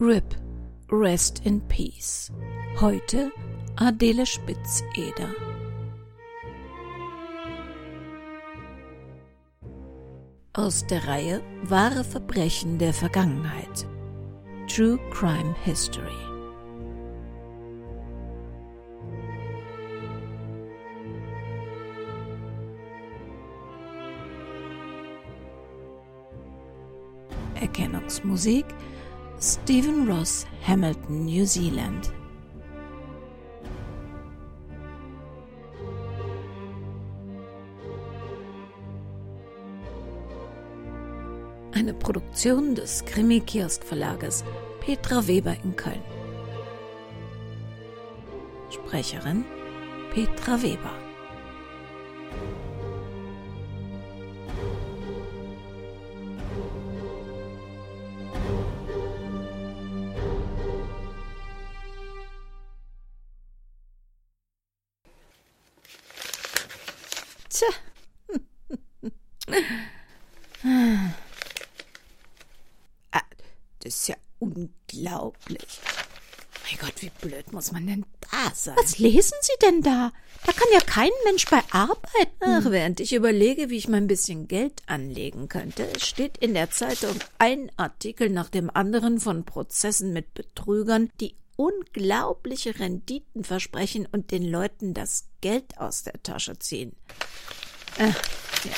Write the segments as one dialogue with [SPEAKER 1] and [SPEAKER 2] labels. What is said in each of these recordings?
[SPEAKER 1] RIP, Rest in Peace. Heute Adele Spitzeder. Aus der Reihe Wahre Verbrechen der Vergangenheit. True Crime History. Erkennungsmusik Stephen Ross, Hamilton, New Zealand. Eine Produktion des Krimi-Kiosk-Verlages Petra Weber in Köln. Sprecherin Petra Weber. Tja. Ah, das ist ja unglaublich. Mein Gott, wie blöd muss man denn da sein?
[SPEAKER 2] Was lesen Sie denn da? Da kann ja kein Mensch bei arbeiten.
[SPEAKER 1] Ach, während ich überlege, wie ich mein bisschen Geld anlegen könnte, steht in der Zeitung ein Artikel nach dem anderen von Prozessen mit Betrügern, die unglaubliche Renditen versprechen und den Leuten das Geld aus der Tasche ziehen. Äh, ja.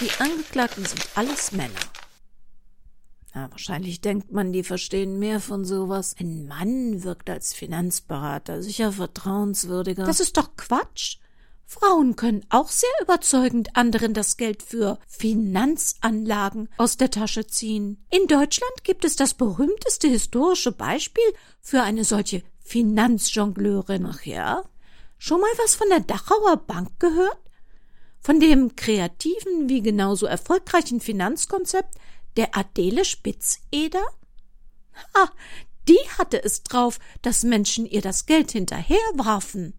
[SPEAKER 1] Die Angeklagten sind alles Männer. Na, wahrscheinlich denkt man, die verstehen mehr von sowas. Ein Mann wirkt als Finanzberater sicher vertrauenswürdiger.
[SPEAKER 2] Das ist doch Quatsch. Frauen können auch sehr überzeugend anderen das Geld für Finanzanlagen aus der Tasche ziehen. In Deutschland gibt es das berühmteste historische Beispiel für eine solche Finanzjongleurin.
[SPEAKER 1] Ach ja?
[SPEAKER 2] Schon mal was von der Dachauer Bank gehört? Von dem kreativen wie genauso erfolgreichen Finanzkonzept der Adele Spitzeder? Ha, die hatte es drauf, dass Menschen ihr das Geld hinterherwarfen.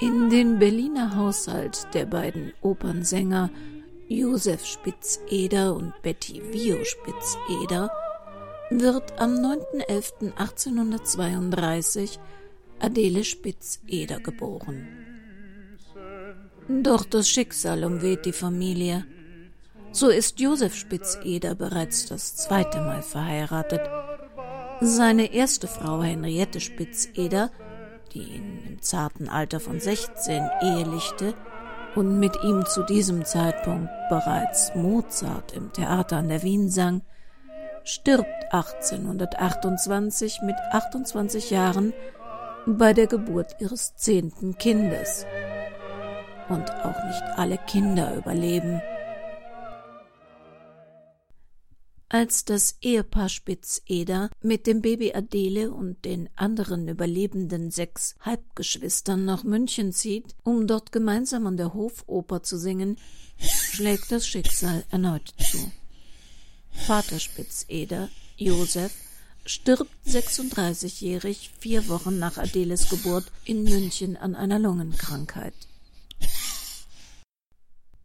[SPEAKER 1] In den Berliner Haushalt der beiden Opernsänger Josef Spitzeder und Betty Vio Spitzeder wird am 9.11.1832 Adele Spitzeder geboren. Doch das Schicksal umweht die Familie. So ist Josef Spitzeder bereits das zweite Mal verheiratet. Seine erste Frau Henriette Spitzeder die ihn im zarten Alter von 16 ehelichte und mit ihm zu diesem Zeitpunkt bereits Mozart im Theater an der Wien sang, stirbt 1828 mit 28 Jahren bei der Geburt ihres zehnten Kindes. Und auch nicht alle Kinder überleben. Als das Ehepaar Spitzeder mit dem Baby Adele und den anderen überlebenden sechs Halbgeschwistern nach München zieht, um dort gemeinsam an der Hofoper zu singen, schlägt das Schicksal erneut zu. Vater Spitzeder, Josef, stirbt 36-jährig vier Wochen nach Adeles Geburt in München an einer Lungenkrankheit.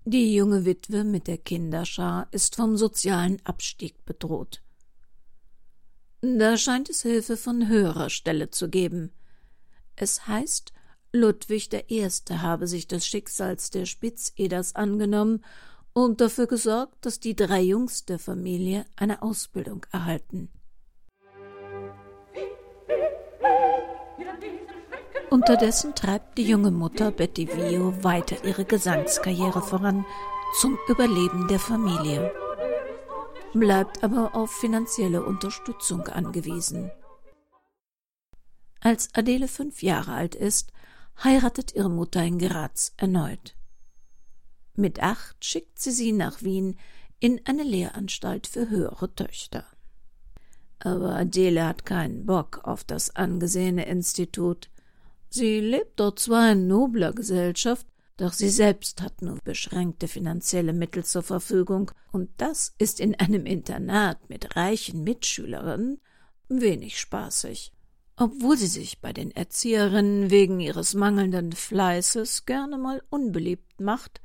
[SPEAKER 1] Die junge Witwe mit der Kinderschar ist vom sozialen Abstieg bedroht. Da scheint es Hilfe von höherer Stelle zu geben. Es heißt, Ludwig I. habe sich des Schicksals der Spitzeders angenommen und dafür gesorgt, dass die drei Jungs der Familie eine Ausbildung erhalten. Unterdessen treibt die junge Mutter Betty Vio weiter ihre Gesangskarriere voran zum Überleben der Familie, bleibt aber auf finanzielle Unterstützung angewiesen. Als Adele fünf Jahre alt ist, heiratet ihre Mutter in Graz erneut. Mit acht schickt sie sie nach Wien in eine Lehranstalt für höhere Töchter. Aber Adele hat keinen Bock auf das angesehene Institut. Sie lebt dort zwar in nobler Gesellschaft, doch sie selbst hat nur beschränkte finanzielle Mittel zur Verfügung, und das ist in einem Internat mit reichen Mitschülerinnen wenig spaßig. Obwohl sie sich bei den Erzieherinnen wegen ihres mangelnden Fleißes gerne mal unbeliebt macht,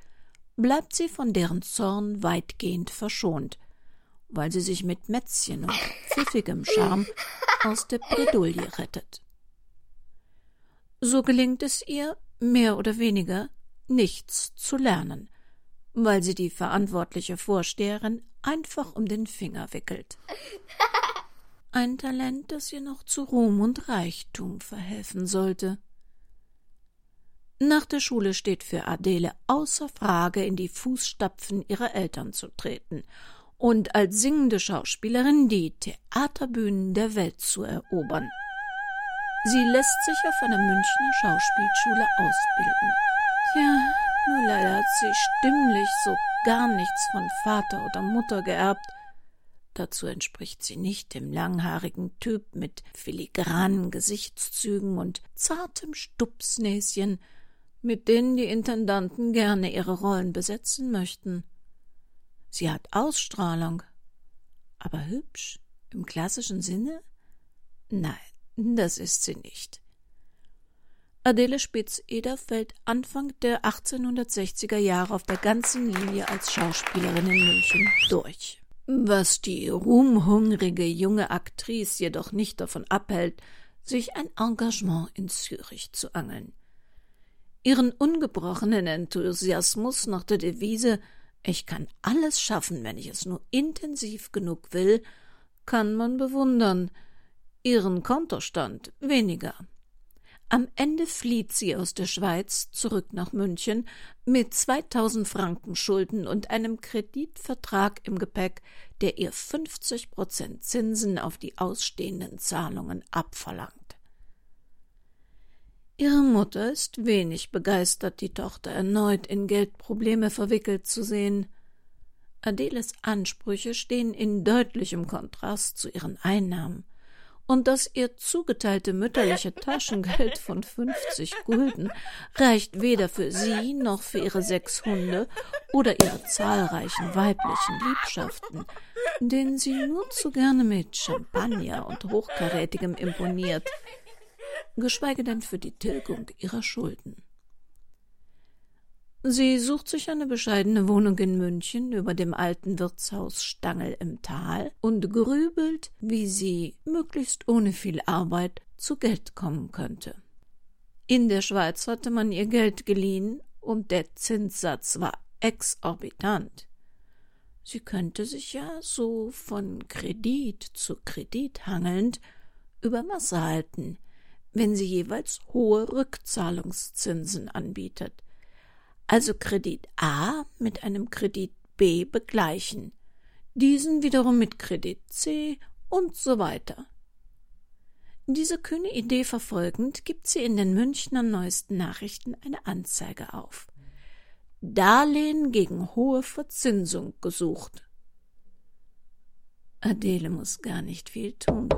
[SPEAKER 1] bleibt sie von deren Zorn weitgehend verschont, weil sie sich mit Mätzchen und pfiffigem Charme aus der Bredouille rettet. So gelingt es ihr, mehr oder weniger, nichts zu lernen, weil sie die verantwortliche Vorsteherin einfach um den Finger wickelt. Ein Talent, das ihr noch zu Ruhm und Reichtum verhelfen sollte. Nach der Schule steht für Adele außer Frage, in die Fußstapfen ihrer Eltern zu treten und als singende Schauspielerin die Theaterbühnen der Welt zu erobern. Sie lässt sich auf einer Münchner Schauspielschule ausbilden. Tja, nur leider hat sie stimmlich so gar nichts von Vater oder Mutter geerbt. Dazu entspricht sie nicht dem langhaarigen Typ mit filigranen Gesichtszügen und zartem Stupsnäschen, mit denen die Intendanten gerne ihre Rollen besetzen möchten. Sie hat Ausstrahlung, aber hübsch im klassischen Sinne? Nein, das ist sie nicht. Adele Spitz-Eder fällt Anfang der 1860er Jahre auf der ganzen Linie als Schauspielerin in München durch. Was die ruhmhungrige junge Aktrice jedoch nicht davon abhält, sich ein Engagement in Zürich zu angeln. Ihren ungebrochenen Enthusiasmus nach der Devise Ich kann alles schaffen, wenn ich es nur intensiv genug will, kann man bewundern, ihren Kontostand weniger. Am Ende flieht sie aus der Schweiz zurück nach München mit 2000 Franken Schulden und einem Kreditvertrag im Gepäck, der ihr 50 Prozent Zinsen auf die ausstehenden Zahlungen abverlangt. Ihre Mutter ist wenig begeistert, die Tochter erneut in Geldprobleme verwickelt zu sehen. Adeles Ansprüche stehen in deutlichem Kontrast zu ihren Einnahmen und das ihr zugeteilte mütterliche Taschengeld von fünfzig Gulden reicht weder für sie noch für ihre sechs Hunde oder ihre zahlreichen weiblichen Liebschaften, denen sie nur zu gerne mit Champagner und Hochkarätigem imponiert, geschweige denn für die Tilgung ihrer Schulden. Sie sucht sich eine bescheidene Wohnung in München über dem alten Wirtshaus Stangel im Tal und grübelt, wie sie möglichst ohne viel Arbeit zu Geld kommen könnte. In der Schweiz hatte man ihr Geld geliehen und der Zinssatz war exorbitant. Sie könnte sich ja so von Kredit zu Kredit hangelnd über Wasser halten, wenn sie jeweils hohe Rückzahlungszinsen anbietet also Kredit A mit einem Kredit B begleichen, diesen wiederum mit Kredit C und so weiter. Diese kühne Idee verfolgend gibt sie in den Münchner neuesten Nachrichten eine Anzeige auf. Darlehen gegen hohe Verzinsung gesucht. Adele muss gar nicht viel tun.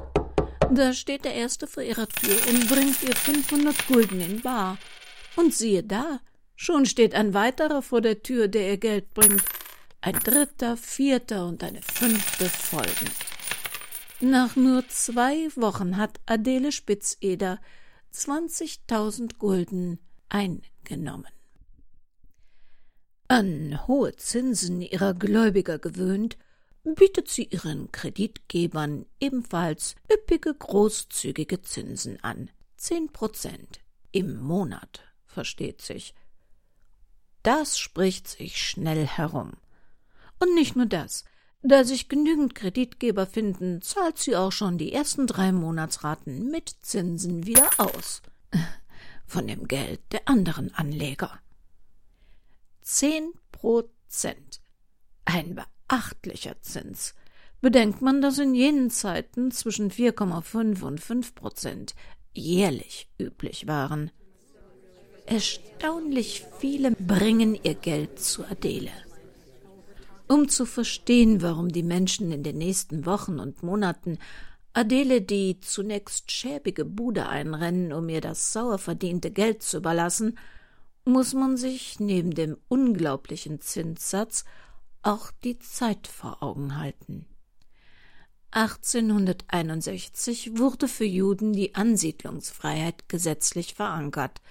[SPEAKER 1] Da steht der Erste vor ihrer Tür und bringt ihr 500 Gulden in Bar. Und siehe da, Schon steht ein weiterer vor der Tür, der ihr Geld bringt. Ein dritter, vierter und eine fünfte folgen. Nach nur zwei Wochen hat Adele Spitzeder 20.000 Gulden eingenommen. An hohe Zinsen ihrer Gläubiger gewöhnt, bietet sie ihren Kreditgebern ebenfalls üppige, großzügige Zinsen an. Zehn Prozent im Monat, versteht sich. Das spricht sich schnell herum. Und nicht nur das. Da sich genügend Kreditgeber finden, zahlt sie auch schon die ersten drei Monatsraten mit Zinsen wieder aus. Von dem Geld der anderen Anleger. Zehn Prozent. Ein beachtlicher Zins. Bedenkt man, dass in jenen Zeiten zwischen 4,5 und 5 Prozent jährlich üblich waren. Erstaunlich viele bringen ihr Geld zu Adele. Um zu verstehen, warum die Menschen in den nächsten Wochen und Monaten Adele die zunächst schäbige Bude einrennen, um ihr das sauer verdiente Geld zu überlassen, muss man sich neben dem unglaublichen Zinssatz auch die Zeit vor Augen halten. 1861 wurde für Juden die Ansiedlungsfreiheit gesetzlich verankert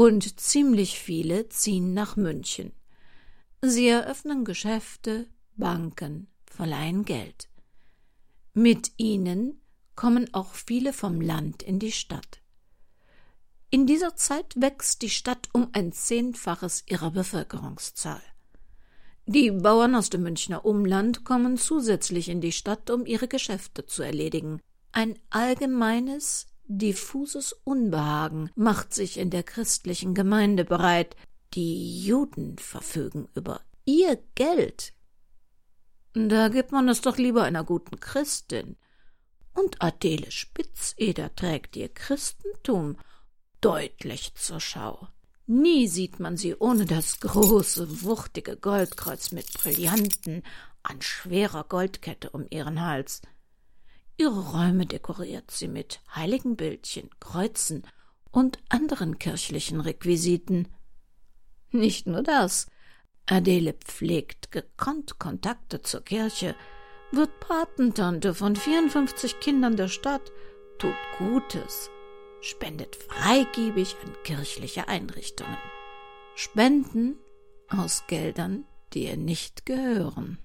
[SPEAKER 1] und ziemlich viele ziehen nach München. Sie eröffnen Geschäfte, Banken, verleihen Geld. Mit ihnen kommen auch viele vom Land in die Stadt. In dieser Zeit wächst die Stadt um ein Zehnfaches ihrer Bevölkerungszahl. Die Bauern aus dem Münchner Umland kommen zusätzlich in die Stadt, um ihre Geschäfte zu erledigen. Ein allgemeines, diffuses Unbehagen macht sich in der christlichen Gemeinde bereit. Die Juden verfügen über ihr Geld. Da gibt man es doch lieber einer guten Christin. Und Adele Spitzeder trägt ihr Christentum deutlich zur Schau. Nie sieht man sie ohne das große, wuchtige Goldkreuz mit Brillanten an schwerer Goldkette um ihren Hals. Ihre Räume dekoriert sie mit Heiligenbildchen, Kreuzen und anderen kirchlichen Requisiten. Nicht nur das. Adele pflegt gekonnt Kontakte zur Kirche, wird Patentante von 54 Kindern der Stadt, tut Gutes, spendet freigebig an kirchliche Einrichtungen. Spenden aus Geldern, die ihr nicht gehören.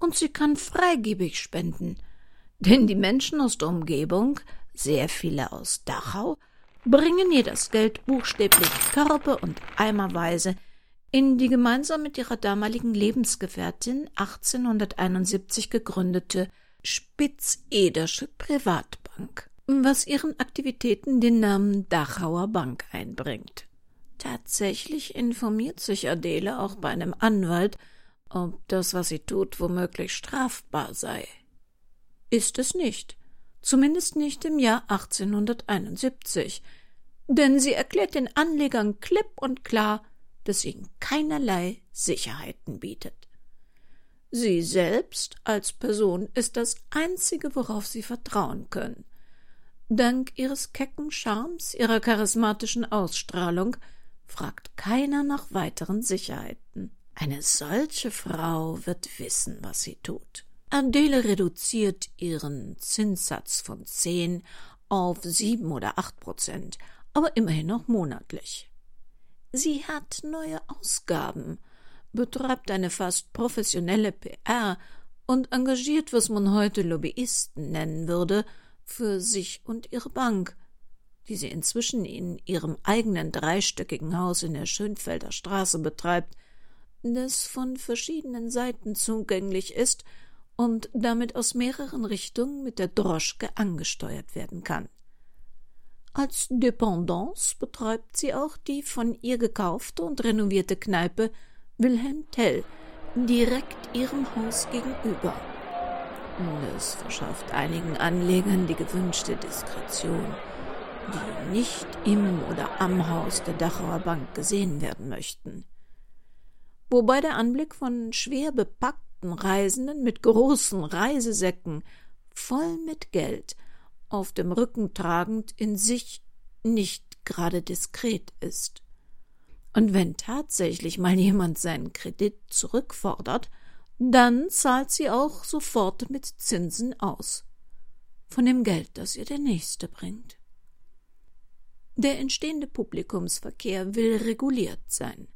[SPEAKER 1] Und sie kann freigebig spenden, denn die Menschen aus der Umgebung, sehr viele aus Dachau, bringen ihr das Geld buchstäblich Körbe und eimerweise in die gemeinsam mit ihrer damaligen Lebensgefährtin 1871 gegründete Spitzedersche Privatbank was ihren Aktivitäten den Namen Dachauer Bank einbringt. Tatsächlich informiert sich Adele auch bei einem Anwalt, ob das, was sie tut, womöglich strafbar sei. Ist es nicht, zumindest nicht im Jahr 1871, denn sie erklärt den Anlegern klipp und klar, dass sie ihnen keinerlei Sicherheiten bietet. Sie selbst als Person ist das Einzige, worauf sie vertrauen können. Dank ihres kecken Charmes, ihrer charismatischen Ausstrahlung fragt keiner nach weiteren Sicherheiten. Eine solche Frau wird wissen, was sie tut. Adele reduziert ihren Zinssatz von zehn auf sieben oder acht Prozent, aber immerhin noch monatlich. Sie hat neue Ausgaben, betreibt eine fast professionelle PR und engagiert, was man heute Lobbyisten nennen würde, für sich und ihre Bank, die sie inzwischen in ihrem eigenen dreistöckigen Haus in der Schönfelder Straße betreibt, das von verschiedenen Seiten zugänglich ist und damit aus mehreren Richtungen mit der Droschke angesteuert werden kann. Als Dependance betreibt sie auch die von ihr gekaufte und renovierte Kneipe Wilhelm Tell direkt ihrem Haus gegenüber. Es verschafft einigen Anlegern die gewünschte Diskretion, die nicht im oder am Haus der Dachauer Bank gesehen werden möchten. Wobei der Anblick von schwer bepackten Reisenden mit großen Reisesäcken voll mit Geld auf dem Rücken tragend in sich nicht gerade diskret ist. Und wenn tatsächlich mal jemand seinen Kredit zurückfordert, dann zahlt sie auch sofort mit Zinsen aus. Von dem Geld, das ihr der Nächste bringt. Der entstehende Publikumsverkehr will reguliert sein.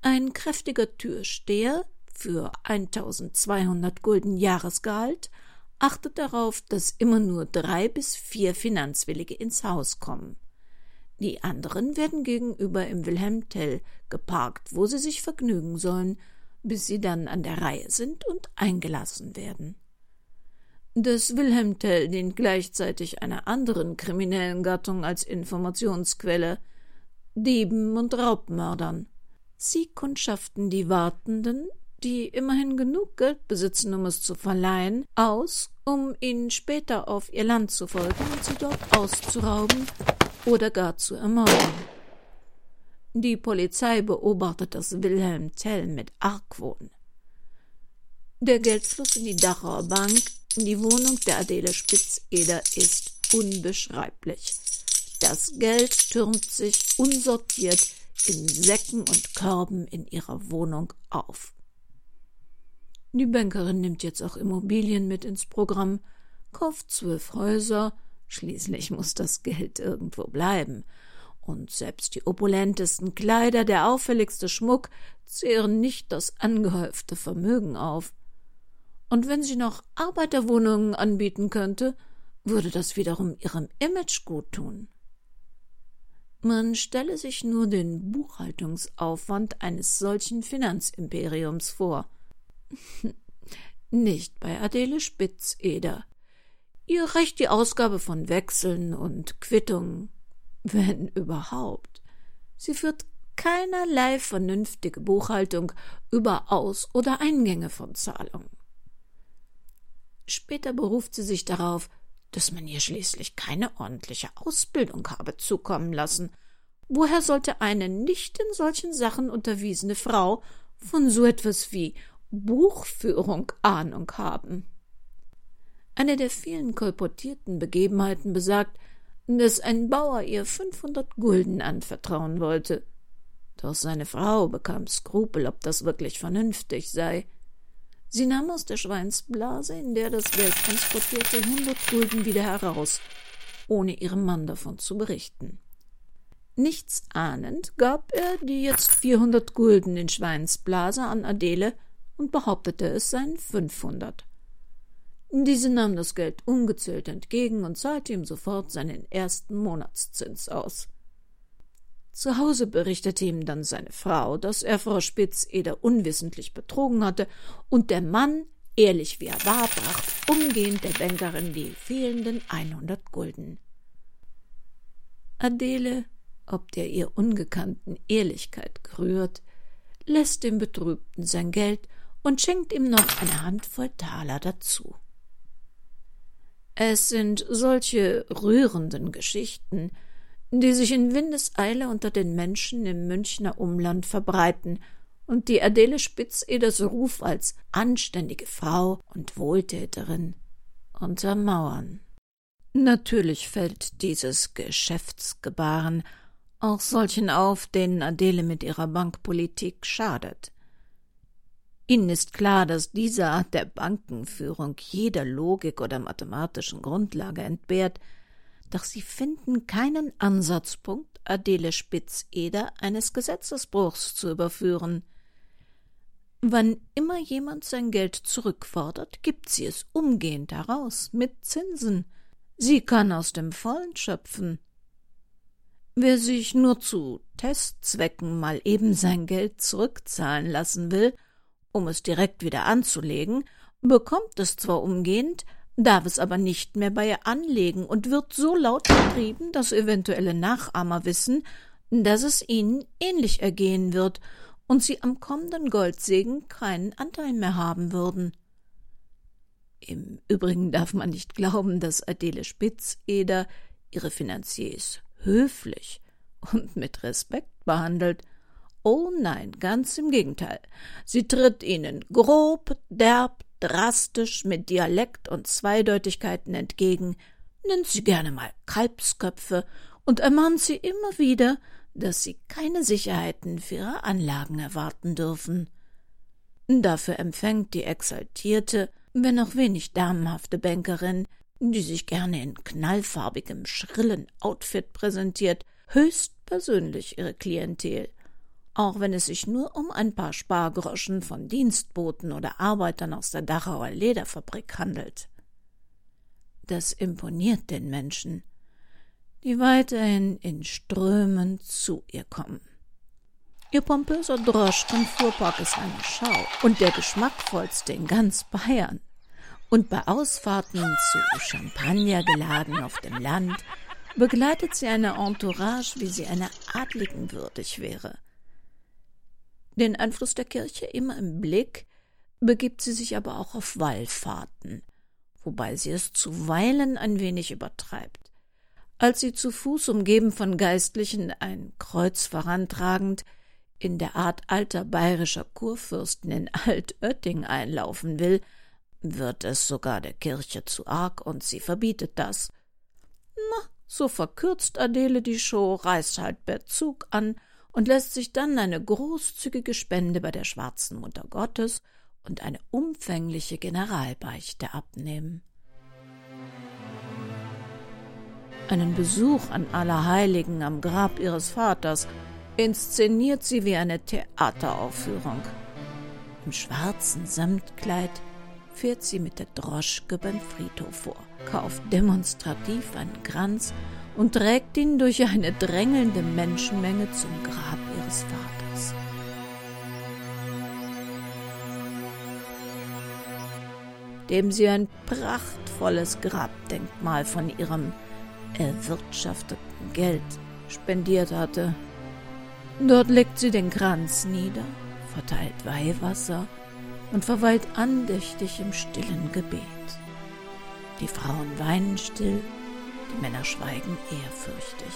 [SPEAKER 1] Ein kräftiger Türsteher für 1200 Gulden Jahresgehalt achtet darauf, dass immer nur drei bis vier Finanzwillige ins Haus kommen. Die anderen werden gegenüber im Wilhelm Tell geparkt, wo sie sich vergnügen sollen bis sie dann an der Reihe sind und eingelassen werden. Dass Wilhelm Tell dient gleichzeitig einer anderen kriminellen Gattung als Informationsquelle, Dieben und Raubmördern. Sie kundschaften die Wartenden, die immerhin genug Geld besitzen, um es zu verleihen, aus, um ihnen später auf ihr Land zu folgen und sie dort auszurauben oder gar zu ermorden. Die Polizei beobachtet das Wilhelm Tell mit Argwohn. Der Geldfluss in die Dachauer Bank, in die Wohnung der Adele Spitzeder ist unbeschreiblich. Das Geld türmt sich unsortiert in Säcken und Körben in ihrer Wohnung auf. Die Bankerin nimmt jetzt auch Immobilien mit ins Programm, kauft zwölf Häuser, schließlich muss das Geld irgendwo bleiben, und selbst die opulentesten Kleider, der auffälligste Schmuck zehren nicht das angehäufte Vermögen auf. Und wenn sie noch Arbeiterwohnungen anbieten könnte, würde das wiederum ihrem Image gut tun. Man stelle sich nur den Buchhaltungsaufwand eines solchen Finanzimperiums vor. Nicht bei Adele Spitzeder. Ihr reicht die Ausgabe von Wechseln und Quittungen, wenn überhaupt. Sie führt keinerlei vernünftige Buchhaltung über Aus- oder Eingänge von Zahlungen. Später beruft sie sich darauf, dass man ihr schließlich keine ordentliche Ausbildung habe zukommen lassen. Woher sollte eine nicht in solchen Sachen unterwiesene Frau von so etwas wie Buchführung Ahnung haben? Eine der vielen kolportierten Begebenheiten besagt, dass ein Bauer ihr fünfhundert Gulden anvertrauen wollte. Doch seine Frau bekam Skrupel, ob das wirklich vernünftig sei. Sie nahm aus der Schweinsblase, in der das Geld transportierte, hundert Gulden wieder heraus, ohne ihrem Mann davon zu berichten. Nichts ahnend gab er die jetzt vierhundert Gulden in Schweinsblase an Adele und behauptete, es seien fünfhundert. Diese nahm das Geld ungezählt entgegen und zahlte ihm sofort seinen ersten Monatszins aus. Zu Hause berichtete ihm dann seine Frau, dass er Frau Spitzeder unwissentlich betrogen hatte und der Mann, ehrlich wie er war, brachte umgehend der Bankerin die fehlenden einhundert Gulden. Adele, ob der ihr ungekannten Ehrlichkeit gerührt, lässt dem Betrübten sein Geld und schenkt ihm noch eine Handvoll Taler dazu. Es sind solche rührenden Geschichten, die sich in Windeseile unter den Menschen im Münchner Umland verbreiten und die Adele Spitzeders Ruf als anständige Frau und Wohltäterin untermauern. Natürlich fällt dieses Geschäftsgebaren auch solchen auf, denen Adele mit ihrer Bankpolitik schadet. Ihnen ist klar, dass diese Art der Bankenführung jeder Logik oder mathematischen Grundlage entbehrt, doch sie finden keinen Ansatzpunkt, Adele Spitzeder eines Gesetzesbruchs zu überführen. Wann immer jemand sein Geld zurückfordert, gibt sie es umgehend heraus, mit Zinsen. Sie kann aus dem Vollen schöpfen. Wer sich nur zu Testzwecken mal eben sein Geld zurückzahlen lassen will, um es direkt wieder anzulegen, bekommt es zwar umgehend, darf es aber nicht mehr bei ihr anlegen und wird so laut betrieben, dass eventuelle Nachahmer wissen, dass es ihnen ähnlich ergehen wird und sie am kommenden Goldsegen keinen Anteil mehr haben würden. Im Übrigen darf man nicht glauben, dass Adele Spitzeder ihre Finanziers höflich und mit Respekt behandelt. Oh nein, ganz im Gegenteil. Sie tritt ihnen grob, derb, drastisch mit Dialekt und Zweideutigkeiten entgegen, nennt sie gerne mal Kalbsköpfe und ermahnt sie immer wieder, dass sie keine Sicherheiten für ihre Anlagen erwarten dürfen. Dafür empfängt die exaltierte, wenn auch wenig damenhafte Bankerin, die sich gerne in knallfarbigem, schrillen Outfit präsentiert, höchst persönlich ihre Klientel auch wenn es sich nur um ein paar Spargroschen von Dienstboten oder Arbeitern aus der Dachauer Lederfabrik handelt. Das imponiert den Menschen, die weiterhin in Strömen zu ihr kommen. Ihr pompöser Droschkenfuhrpark ist eine Schau und der geschmackvollste in ganz Bayern. Und bei Ausfahrten zu Champagnergeladen auf dem Land begleitet sie eine Entourage, wie sie einer Adligen würdig wäre – den Einfluss der Kirche immer im Blick, begibt sie sich aber auch auf Wallfahrten, wobei sie es zuweilen ein wenig übertreibt. Als sie zu Fuß umgeben von Geistlichen ein Kreuz vorantragend in der Art alter bayerischer Kurfürsten in Altötting einlaufen will, wird es sogar der Kirche zu arg und sie verbietet das. Na, so verkürzt Adele die Show, reißt halt per Zug an und lässt sich dann eine großzügige Spende bei der schwarzen Mutter Gottes und eine umfängliche Generalbeichte abnehmen. Einen Besuch an Allerheiligen am Grab ihres Vaters inszeniert sie wie eine Theateraufführung. Im schwarzen Samtkleid fährt sie mit der Droschke beim Friedhof vor, kauft demonstrativ einen Kranz und trägt ihn durch eine drängelnde Menschenmenge zum Grab ihres Vaters. Dem sie ein prachtvolles Grabdenkmal von ihrem erwirtschafteten Geld spendiert hatte. Dort legt sie den Kranz nieder, verteilt Weihwasser und verweilt andächtig im stillen Gebet. Die Frauen weinen still, Männer schweigen ehrfürchtig.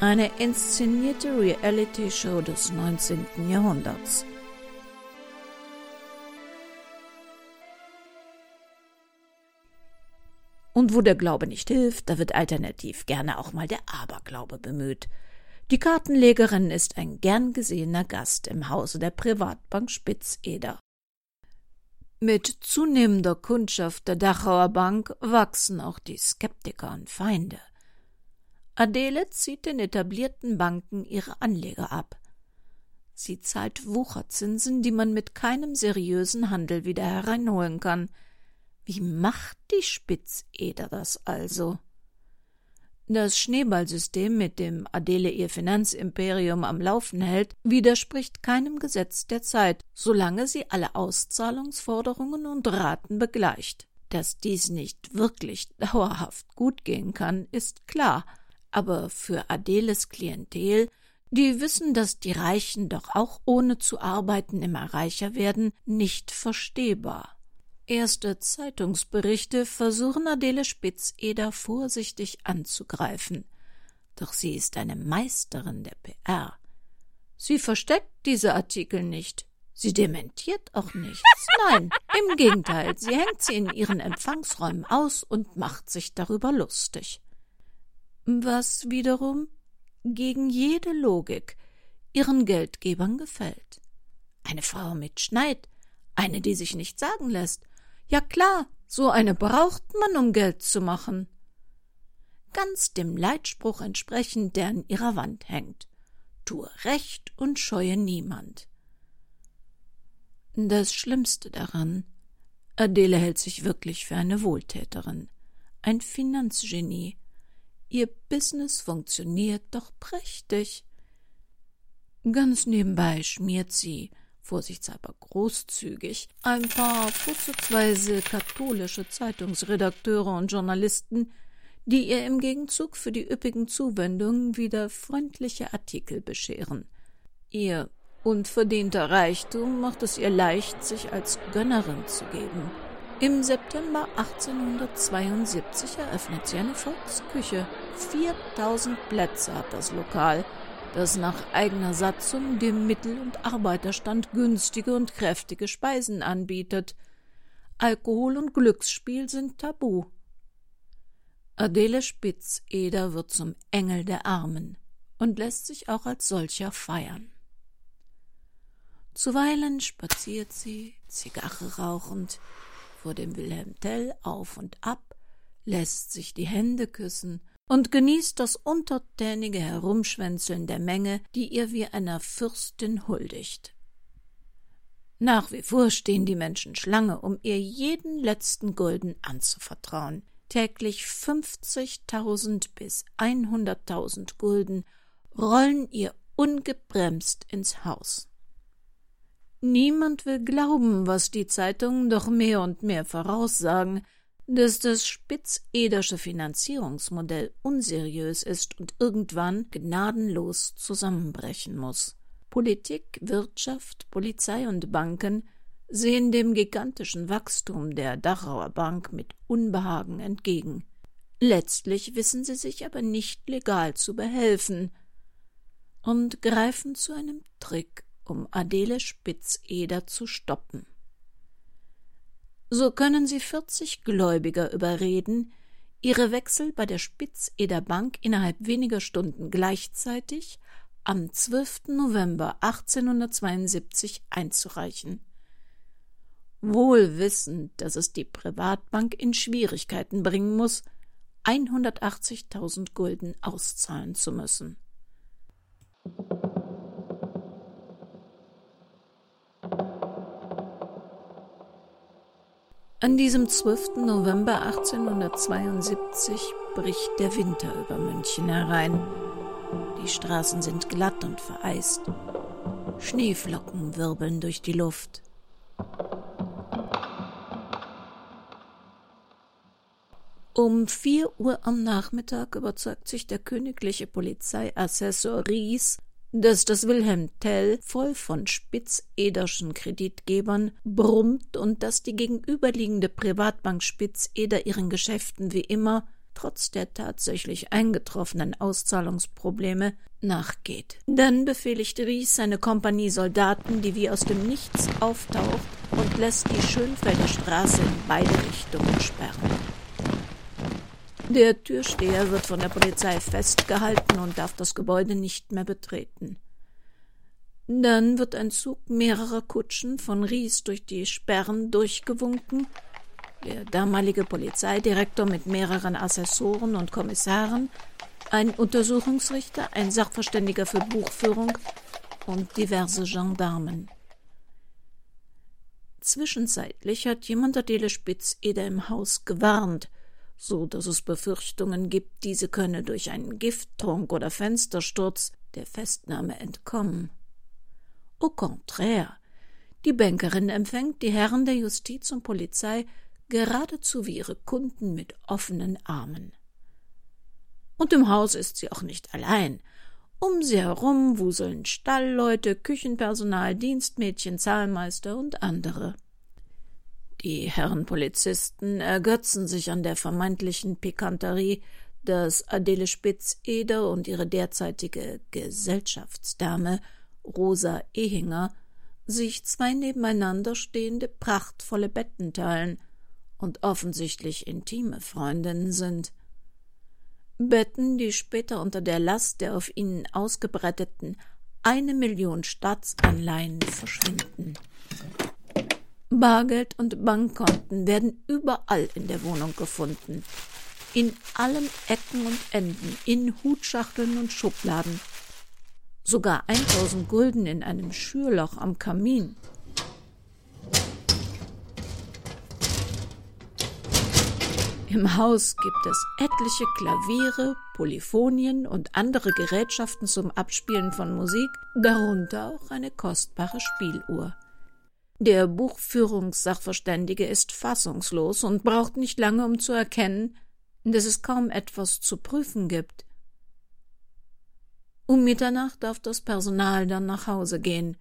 [SPEAKER 1] Eine inszenierte Reality-Show des 19. Jahrhunderts. Und wo der Glaube nicht hilft, da wird alternativ gerne auch mal der Aberglaube bemüht. Die Kartenlegerin ist ein gern gesehener Gast im Hause der Privatbank Spitzeder. Mit zunehmender Kundschaft der Dachauer Bank wachsen auch die Skeptiker und Feinde. Adele zieht den etablierten Banken ihre Anleger ab. Sie zahlt Wucherzinsen, die man mit keinem seriösen Handel wieder hereinholen kann. Wie macht die Spitzeder das also? Das Schneeballsystem, mit dem Adele ihr Finanzimperium am Laufen hält, widerspricht keinem Gesetz der Zeit, solange sie alle Auszahlungsforderungen und Raten begleicht. Dass dies nicht wirklich dauerhaft gut gehen kann, ist klar, aber für Adeles Klientel, die wissen, dass die Reichen doch auch ohne zu arbeiten immer reicher werden, nicht verstehbar. Erste Zeitungsberichte versuchen Adele Spitzeder vorsichtig anzugreifen. Doch sie ist eine Meisterin der PR. Sie versteckt diese Artikel nicht. Sie dementiert auch nichts. Nein, im Gegenteil, sie hängt sie in ihren Empfangsräumen aus und macht sich darüber lustig. Was wiederum gegen jede Logik ihren Geldgebern gefällt. Eine Frau mit Schneid, eine, die sich nicht sagen lässt, ja klar, so eine braucht man, um Geld zu machen. Ganz dem Leitspruch entsprechend, der an ihrer Wand hängt. Tue Recht und scheue niemand. Das Schlimmste daran, Adele hält sich wirklich für eine Wohltäterin, ein Finanzgenie. Ihr Business funktioniert doch prächtig. Ganz nebenbei schmiert sie vorsichtshalber großzügig, ein paar vorzugsweise katholische Zeitungsredakteure und Journalisten, die ihr im Gegenzug für die üppigen Zuwendungen wieder freundliche Artikel bescheren. Ihr unverdienter Reichtum macht es ihr leicht, sich als Gönnerin zu geben. Im September 1872 eröffnet sie eine Volksküche. 4000 Plätze hat das Lokal das nach eigener Satzung dem Mittel- und Arbeiterstand günstige und kräftige Speisen anbietet. Alkohol und Glücksspiel sind tabu. Adele Spitzeder wird zum Engel der Armen und lässt sich auch als solcher feiern. Zuweilen spaziert sie, Zigarre rauchend, vor dem Wilhelm Tell auf und ab, lässt sich die Hände küssen und genießt das untertänige Herumschwänzeln der Menge, die ihr wie einer Fürstin huldigt. Nach wie vor stehen die Menschen Schlange, um ihr jeden letzten Gulden anzuvertrauen. Täglich fünfzigtausend bis einhunderttausend Gulden rollen ihr ungebremst ins Haus. Niemand will glauben, was die Zeitungen doch mehr und mehr voraussagen, dass das spitzedersche Finanzierungsmodell unseriös ist und irgendwann gnadenlos zusammenbrechen muss. Politik, Wirtschaft, Polizei und Banken sehen dem gigantischen Wachstum der Dachauer Bank mit Unbehagen entgegen. Letztlich wissen sie sich aber nicht legal zu behelfen und greifen zu einem Trick, um Adele Spitzeder zu stoppen. So können sie 40 Gläubiger überreden, ihre Wechsel bei der Spitzeder Bank innerhalb weniger Stunden gleichzeitig am 12. November 1872 einzureichen. wohl wissend, dass es die Privatbank in Schwierigkeiten bringen muss, 180.000 Gulden auszahlen zu müssen. An diesem 12. November 1872 bricht der Winter über München herein. Die Straßen sind glatt und vereist. Schneeflocken wirbeln durch die Luft. Um vier Uhr am Nachmittag überzeugt sich der königliche Polizeiassessor Ries, dass das Wilhelm Tell voll von spitzederschen Kreditgebern brummt und dass die gegenüberliegende Privatbank Spitzeder ihren Geschäften wie immer trotz der tatsächlich eingetroffenen Auszahlungsprobleme nachgeht. Dann befehligt Ries seine Kompanie Soldaten, die wie aus dem Nichts auftaucht und lässt die Schönfelder Straße in beide Richtungen sperren. Der Türsteher wird von der Polizei festgehalten und darf das Gebäude nicht mehr betreten. Dann wird ein Zug mehrerer Kutschen von Ries durch die Sperren durchgewunken. Der damalige Polizeidirektor mit mehreren Assessoren und Kommissaren, ein Untersuchungsrichter, ein Sachverständiger für Buchführung und diverse Gendarmen. Zwischenzeitlich hat jemand Adele Spitzeder im Haus gewarnt – so dass es Befürchtungen gibt, diese könne durch einen Gifttrunk oder Fenstersturz der Festnahme entkommen. Au contraire, die Bankerin empfängt die Herren der Justiz und Polizei geradezu wie ihre Kunden mit offenen Armen. Und im Haus ist sie auch nicht allein. Um sie herum wuseln Stallleute, Küchenpersonal, Dienstmädchen, Zahlmeister und andere. Die Herren Polizisten ergötzen sich an der vermeintlichen Pikanterie, dass Adele Spitzeder und ihre derzeitige Gesellschaftsdame Rosa Ehinger sich zwei nebeneinander stehende prachtvolle Betten teilen und offensichtlich intime Freundinnen sind. Betten, die später unter der Last der auf ihnen ausgebreiteten eine Million Staatsanleihen verschwinden. Bargeld und Bankkonten werden überall in der Wohnung gefunden. In allen Ecken und Enden, in Hutschachteln und Schubladen. Sogar 1000 Gulden in einem Schürloch am Kamin. Im Haus gibt es etliche Klaviere, Polyphonien und andere Gerätschaften zum Abspielen von Musik, darunter auch eine kostbare Spieluhr. Der Buchführungssachverständige ist fassungslos und braucht nicht lange, um zu erkennen, dass es kaum etwas zu prüfen gibt. Um Mitternacht darf das Personal dann nach Hause gehen.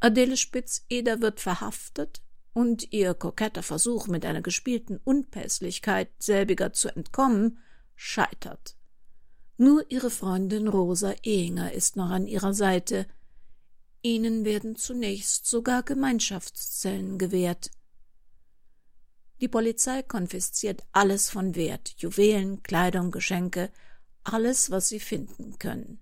[SPEAKER 1] Adele Spitzeder wird verhaftet und ihr koketter Versuch, mit einer gespielten Unpässlichkeit selbiger zu entkommen, scheitert. Nur ihre Freundin Rosa Ehinger ist noch an ihrer Seite, Ihnen werden zunächst sogar Gemeinschaftszellen gewährt. Die Polizei konfisziert alles von Wert, Juwelen, Kleidung, Geschenke, alles, was sie finden können.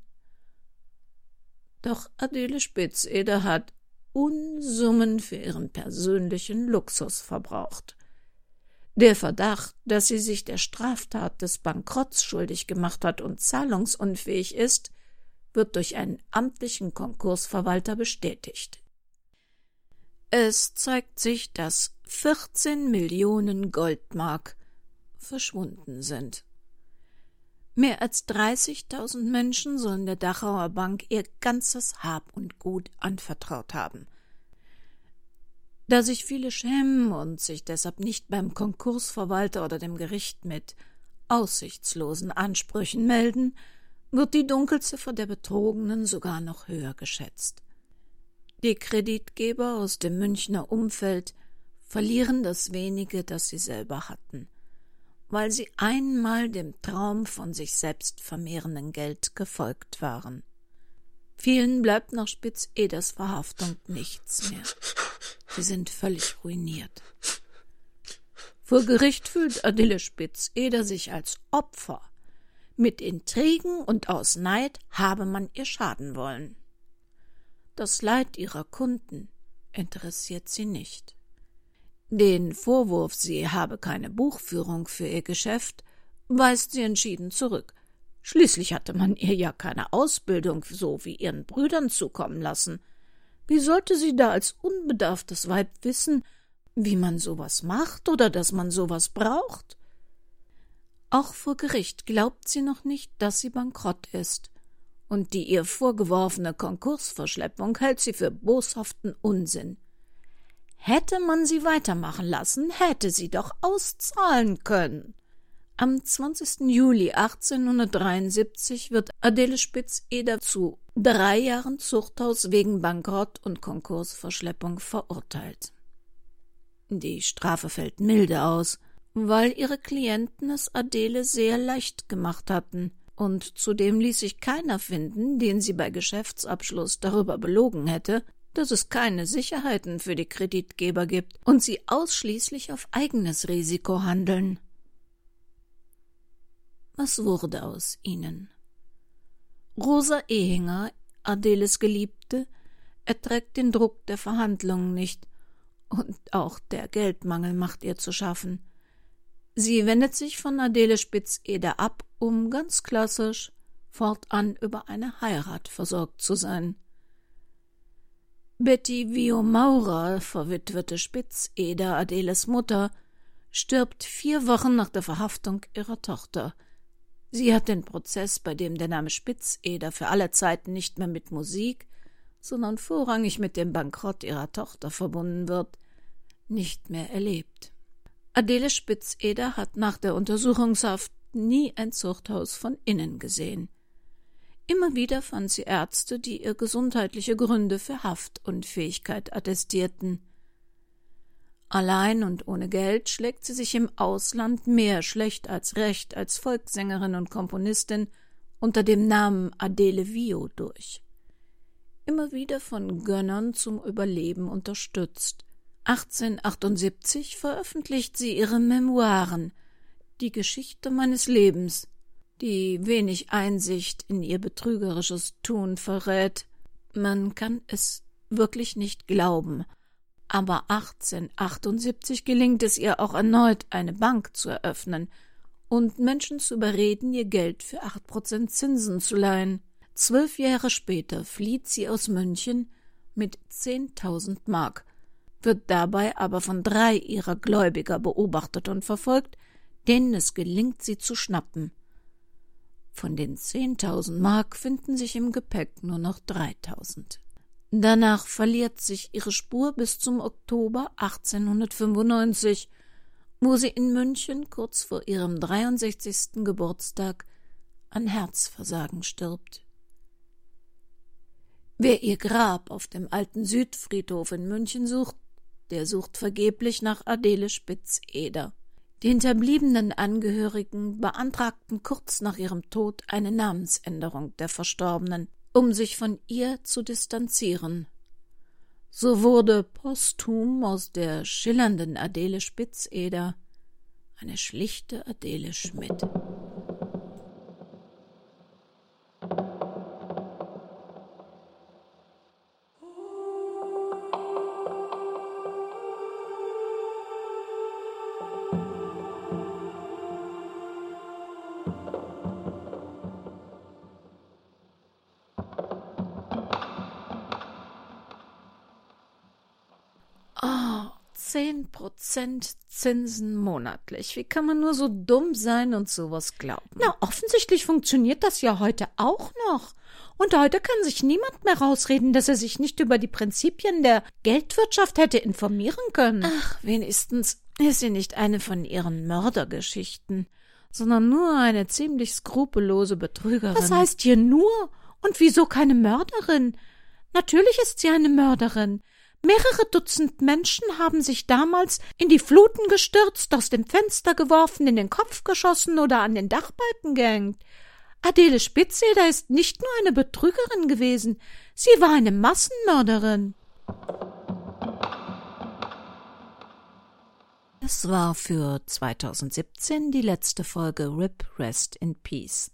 [SPEAKER 1] Doch Adele Spitzeder hat Unsummen für ihren persönlichen Luxus verbraucht. Der Verdacht, dass sie sich der Straftat des Bankrotts schuldig gemacht hat und zahlungsunfähig ist, wird durch einen amtlichen Konkursverwalter bestätigt. Es zeigt sich, dass 14 Millionen Goldmark verschwunden sind. Mehr als 30.000 Menschen sollen der Dachauer Bank ihr ganzes Hab und Gut anvertraut haben. Da sich viele schämen und sich deshalb nicht beim Konkursverwalter oder dem Gericht mit aussichtslosen Ansprüchen melden, wird die Dunkelziffer der Betrogenen sogar noch höher geschätzt. Die Kreditgeber aus dem Münchner Umfeld verlieren das wenige, das sie selber hatten, weil sie einmal dem Traum von sich selbst vermehrenden Geld gefolgt waren. Vielen bleibt nach Spitzeders Verhaftung nichts mehr. Sie sind völlig ruiniert. Vor Gericht fühlt Adele Spitzeder sich als Opfer mit Intrigen und aus Neid habe man ihr schaden wollen. Das Leid ihrer Kunden interessiert sie nicht. Den Vorwurf, sie habe keine Buchführung für ihr Geschäft, weist sie entschieden zurück. Schließlich hatte man ihr ja keine Ausbildung so wie ihren Brüdern zukommen lassen. Wie sollte sie da als unbedarftes Weib wissen, wie man sowas macht oder dass man sowas braucht? Auch vor Gericht glaubt sie noch nicht, dass sie bankrott ist, und die ihr vorgeworfene Konkursverschleppung hält sie für boshaften Unsinn. Hätte man sie weitermachen lassen, hätte sie doch auszahlen können. Am 20. Juli 1873 wird Adele Spitz-Eder zu drei Jahren Zuchthaus wegen Bankrott und Konkursverschleppung verurteilt. Die Strafe fällt milde aus, weil ihre Klienten es Adele sehr leicht gemacht hatten, und zudem ließ sich keiner finden, den sie bei Geschäftsabschluss darüber belogen hätte, dass es keine Sicherheiten für die Kreditgeber gibt und sie ausschließlich auf eigenes Risiko handeln. Was wurde aus ihnen? Rosa Ehinger, Adeles Geliebte, erträgt den Druck der Verhandlungen nicht, und auch der Geldmangel macht ihr zu schaffen. Sie wendet sich von Adele Spitzeder ab, um ganz klassisch fortan über eine Heirat versorgt zu sein. Betty Vio Maurer, verwitwete Spitzeder, Adeles Mutter, stirbt vier Wochen nach der Verhaftung ihrer Tochter. Sie hat den Prozess, bei dem der Name Spitzeder für alle Zeiten nicht mehr mit Musik, sondern vorrangig mit dem Bankrott ihrer Tochter verbunden wird, nicht mehr erlebt. Adele Spitzeder hat nach der Untersuchungshaft nie ein Zuchthaus von innen gesehen. Immer wieder fand sie Ärzte, die ihr gesundheitliche Gründe für Haftunfähigkeit attestierten. Allein und ohne Geld schlägt sie sich im Ausland mehr schlecht als recht als Volkssängerin und Komponistin unter dem Namen Adele Vio durch. Immer wieder von Gönnern zum Überleben unterstützt. 1878 veröffentlicht sie ihre Memoiren, die Geschichte meines Lebens, die wenig Einsicht in ihr betrügerisches Tun verrät. Man kann es wirklich nicht glauben, aber 1878 gelingt es ihr auch erneut, eine Bank zu eröffnen und Menschen zu überreden, ihr Geld für acht Prozent Zinsen zu leihen. Zwölf Jahre später flieht sie aus München mit zehntausend Mark wird dabei aber von drei ihrer Gläubiger beobachtet und verfolgt, denen es gelingt, sie zu schnappen. Von den zehntausend Mark finden sich im Gepäck nur noch dreitausend. Danach verliert sich ihre Spur bis zum Oktober 1895, wo sie in München kurz vor ihrem 63. Geburtstag an Herzversagen stirbt. Wer ihr Grab auf dem alten Südfriedhof in München sucht, der sucht vergeblich nach Adele Spitzeder. Die hinterbliebenen Angehörigen beantragten kurz nach ihrem Tod eine Namensänderung der Verstorbenen, um sich von ihr zu distanzieren. So wurde posthum aus der schillernden Adele Spitzeder eine schlichte Adele Schmidt. Zehn Prozent Zinsen monatlich. Wie kann man nur so dumm sein und sowas glauben?
[SPEAKER 2] Na, offensichtlich funktioniert das ja heute auch noch. Und heute kann sich niemand mehr rausreden, dass er sich nicht über die Prinzipien der Geldwirtschaft hätte informieren können.
[SPEAKER 1] Ach, wenigstens ist sie nicht eine von ihren Mördergeschichten, sondern nur eine ziemlich skrupellose Betrügerin.
[SPEAKER 2] Was heißt hier nur? Und wieso keine Mörderin? Natürlich ist sie eine Mörderin. Mehrere Dutzend Menschen haben sich damals in die Fluten gestürzt, aus dem Fenster geworfen, in den Kopf geschossen oder an den Dachbalken gehängt. Adele Spitzeder ist nicht nur eine Betrügerin gewesen, sie war eine Massenmörderin.
[SPEAKER 1] Es war für 2017 die letzte Folge Rip Rest in Peace.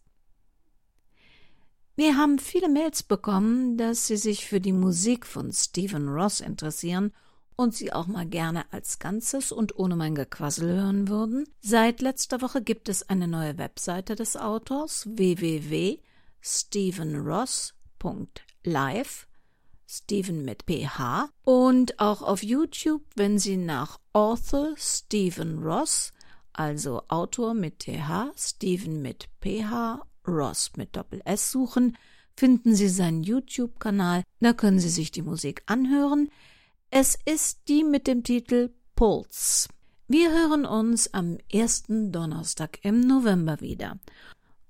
[SPEAKER 1] Wir haben viele Mails bekommen, dass Sie sich für die Musik von Stephen Ross interessieren und Sie auch mal gerne als Ganzes und ohne mein Gequassel hören würden, seit letzter Woche gibt es eine neue Webseite des Autors www.stephenross.live Stephen mit PH und auch auf YouTube, wenn Sie nach Author Stephen Ross, also Autor mit TH, Stephen mit PH, Ross mit Doppel S suchen, finden Sie seinen YouTube-Kanal, da können Sie sich die Musik anhören. Es ist die mit dem Titel Pulse. Wir hören uns am ersten Donnerstag im November wieder.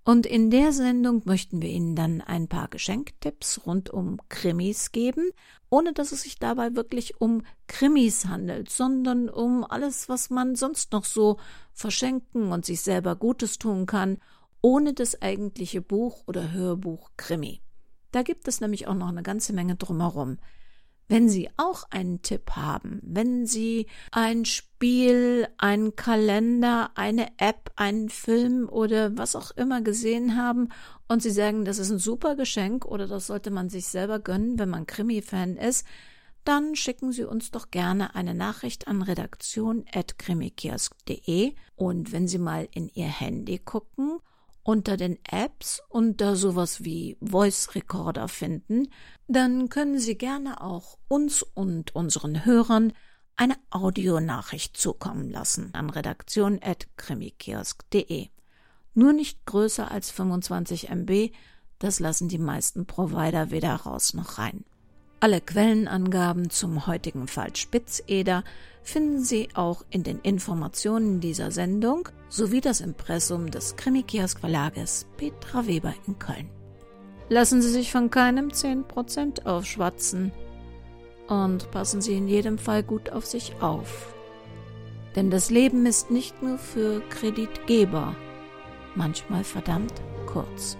[SPEAKER 1] Und in der Sendung möchten wir Ihnen dann ein paar Geschenktipps rund um Krimis geben, ohne dass es sich dabei wirklich um Krimis handelt, sondern um alles, was man sonst noch so verschenken und sich selber Gutes tun kann, ohne das eigentliche Buch oder Hörbuch Krimi. Da gibt es nämlich auch noch eine ganze Menge drumherum. Wenn Sie auch einen Tipp haben, wenn Sie ein Spiel, einen Kalender, eine App, einen Film oder was auch immer gesehen haben und Sie sagen, das ist ein super Geschenk oder das sollte man sich selber gönnen, wenn man Krimi-Fan ist, dann schicken Sie uns doch gerne eine Nachricht an redaktion.krimikiosk.de und wenn Sie mal in Ihr Handy gucken unter den Apps unter sowas wie Voice Recorder finden, dann können Sie gerne auch uns und unseren Hörern eine Audionachricht zukommen lassen an redaktion.krimikiosk.de. Nur nicht größer als 25 MB, das lassen die meisten Provider weder raus noch rein. Alle Quellenangaben zum heutigen Fall Spitzeder finden Sie auch in den Informationen dieser Sendung sowie das Impressum des Krimikiosk Verlages Petra Weber in Köln. Lassen Sie sich von keinem 10% aufschwatzen und passen Sie in jedem Fall gut auf sich auf. Denn das Leben ist nicht nur für Kreditgeber manchmal verdammt kurz.